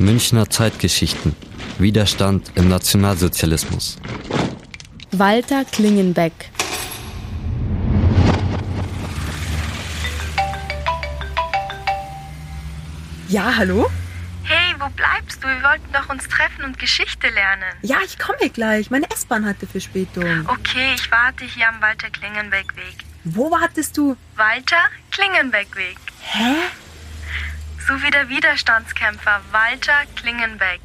Münchner Zeitgeschichten. Widerstand im Nationalsozialismus. Walter Klingenbeck. Ja, hallo? Hey, wo bleibst du? Wir wollten doch uns treffen und Geschichte lernen. Ja, ich komme gleich. Meine S-Bahn hatte Verspätung. Okay, ich warte hier am Walter Klingenbeck-Weg. Wo wartest du? Walter Klingenbeck-Weg. Hä? So wie der Widerstandskämpfer Walter Klingenbeck.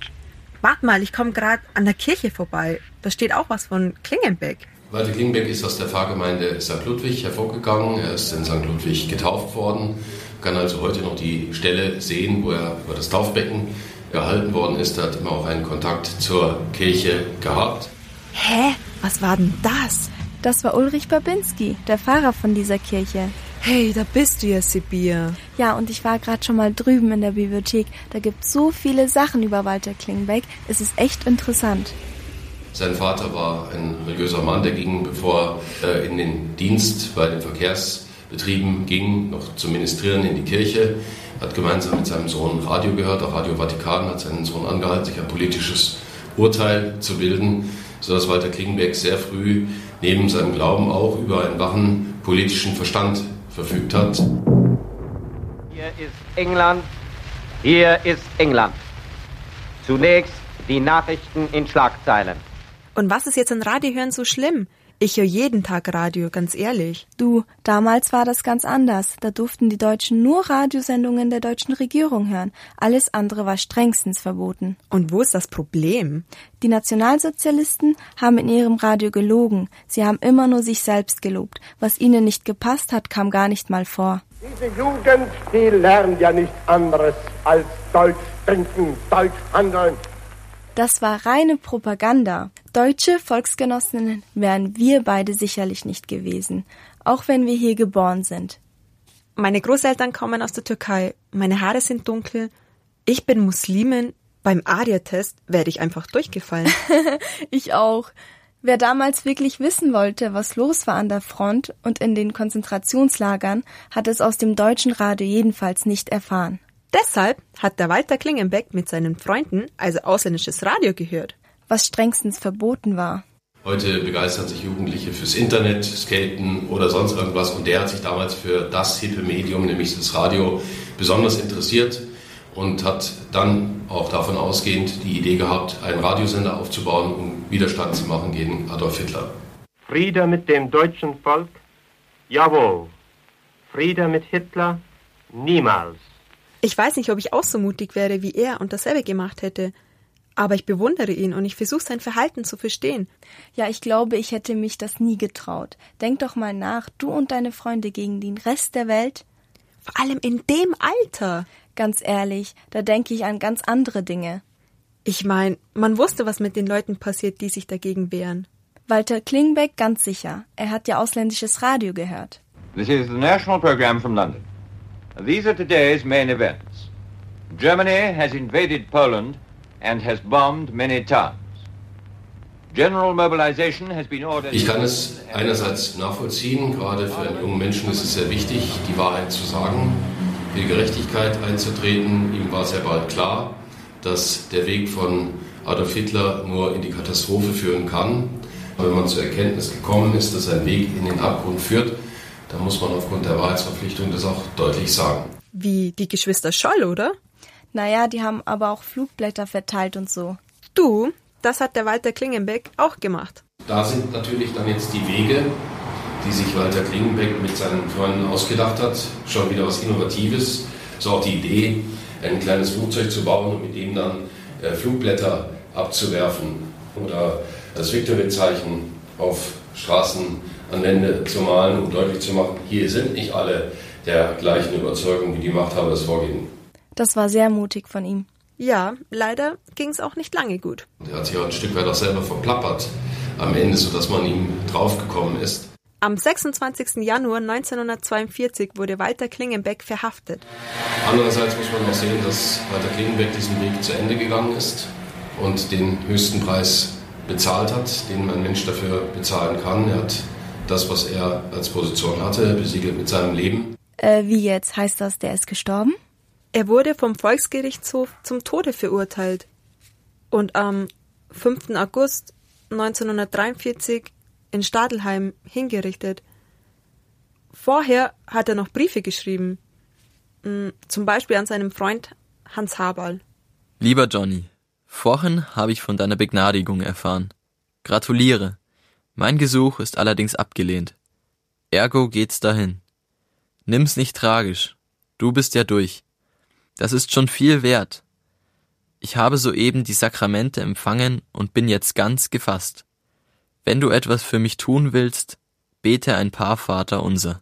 Warte mal, ich komme gerade an der Kirche vorbei. Da steht auch was von Klingenbeck. Walter Klingenbeck ist aus der Pfarrgemeinde St. Ludwig hervorgegangen. Er ist in St. Ludwig getauft worden. Kann also heute noch die Stelle sehen, wo er über das Taufbecken gehalten worden ist. Er hat immer auch einen Kontakt zur Kirche gehabt. Hä? Was war denn das? Das war Ulrich Babinski, der Pfarrer von dieser Kirche. Hey, da bist du ja, Sibir. Ja, und ich war gerade schon mal drüben in der Bibliothek. Da gibt's so viele Sachen über Walter Klingbeck. Es ist echt interessant. Sein Vater war ein religiöser Mann, der ging, bevor er in den Dienst bei den Verkehrsbetrieben ging, noch zum Ministrieren in die Kirche, hat gemeinsam mit seinem Sohn Radio gehört, auch Radio Vatikan hat seinen Sohn angehalten, sich ein politisches Urteil zu bilden, sodass Walter Klingenbeck sehr früh neben seinem Glauben auch über einen wachen politischen Verstand verfügt hat. Hier ist England, hier ist England. Zunächst die Nachrichten in Schlagzeilen. Und was ist jetzt an Radio hören so schlimm? Ich höre jeden Tag Radio, ganz ehrlich. Du, damals war das ganz anders. Da durften die Deutschen nur Radiosendungen der deutschen Regierung hören. Alles andere war strengstens verboten. Und wo ist das Problem? Die Nationalsozialisten haben in ihrem Radio gelogen. Sie haben immer nur sich selbst gelobt. Was ihnen nicht gepasst hat, kam gar nicht mal vor. Diese Jugend, die lernt ja nichts anderes als Deutsch denken, Deutsch handeln. Das war reine Propaganda. Deutsche Volksgenossinnen wären wir beide sicherlich nicht gewesen, auch wenn wir hier geboren sind. Meine Großeltern kommen aus der Türkei, meine Haare sind dunkel, ich bin Muslimin, beim ARIA-Test werde ich einfach durchgefallen. ich auch. Wer damals wirklich wissen wollte, was los war an der Front und in den Konzentrationslagern, hat es aus dem deutschen Radio jedenfalls nicht erfahren. Deshalb hat der Walter Klingenbeck mit seinen Freunden also ausländisches Radio gehört. Was strengstens verboten war. Heute begeistern sich Jugendliche fürs Internet, Skaten oder sonst irgendwas und der hat sich damals für das hippe Medium, nämlich das Radio, besonders interessiert und hat dann auch davon ausgehend die Idee gehabt, einen Radiosender aufzubauen, um Widerstand zu machen gegen Adolf Hitler. Friede mit dem deutschen Volk? Jawohl. Friede mit Hitler? Niemals. Ich weiß nicht, ob ich auch so mutig wäre wie er und dasselbe gemacht hätte. Aber ich bewundere ihn und ich versuche sein Verhalten zu verstehen. Ja, ich glaube, ich hätte mich das nie getraut. Denk doch mal nach, du und deine Freunde gegen den Rest der Welt. Vor allem in dem Alter. Ganz ehrlich, da denke ich an ganz andere Dinge. Ich meine, man wusste, was mit den Leuten passiert, die sich dagegen wehren. Walter Klingbeck ganz sicher. Er hat ja ausländisches Radio gehört. This is the national program from London. These are today's main events. Germany has invaded Poland and has bombed many towns. General mobilization has been ordered. Ich kann es einerseits nachvollziehen, gerade für einen jungen Menschen ist es sehr wichtig, die Wahrheit zu sagen, für die Gerechtigkeit einzutreten. Ihm war sehr bald klar, dass der Weg von Adolf Hitler nur in die Katastrophe führen kann. Wenn man zur Erkenntnis gekommen ist, dass ein Weg in den Abgrund führt, dann muss man aufgrund der Wahrheitsverpflichtung das auch deutlich sagen. Wie die Geschwister Scholl, oder? Naja, die haben aber auch Flugblätter verteilt und so. Du, das hat der Walter Klingenbeck auch gemacht. Da sind natürlich dann jetzt die Wege, die sich Walter Klingenbeck mit seinen Freunden ausgedacht hat, schon wieder was Innovatives. So auch die Idee, ein kleines Flugzeug zu bauen und mit dem dann äh, Flugblätter abzuwerfen oder das Victory-Zeichen auf Straßen an Wände zu malen, um deutlich zu machen, hier sind nicht alle der gleichen Überzeugung, wie die Machthaber es vorgeben. Das war sehr mutig von ihm. Ja, leider ging es auch nicht lange gut. Er hat sich auch ein Stück weit auch selber verplappert am Ende, sodass man ihm draufgekommen ist. Am 26. Januar 1942 wurde Walter Klingenbeck verhaftet. Andererseits muss man auch sehen, dass Walter Klingenbeck diesen Weg zu Ende gegangen ist und den höchsten Preis bezahlt hat, den ein Mensch dafür bezahlen kann. Er hat das, was er als Position hatte, besiegelt mit seinem Leben. Äh, wie jetzt? Heißt das, der ist gestorben? Er wurde vom Volksgerichtshof zum Tode verurteilt und am 5. August 1943 in Stadelheim hingerichtet. Vorher hat er noch Briefe geschrieben, mm, zum Beispiel an seinem Freund Hans Haberl. Lieber Johnny, vorhin habe ich von deiner Begnadigung erfahren. Gratuliere. Mein Gesuch ist allerdings abgelehnt. Ergo geht's dahin. Nimm's nicht tragisch. Du bist ja durch. Das ist schon viel wert. Ich habe soeben die Sakramente empfangen und bin jetzt ganz gefasst. Wenn du etwas für mich tun willst, bete ein paar Vater unser.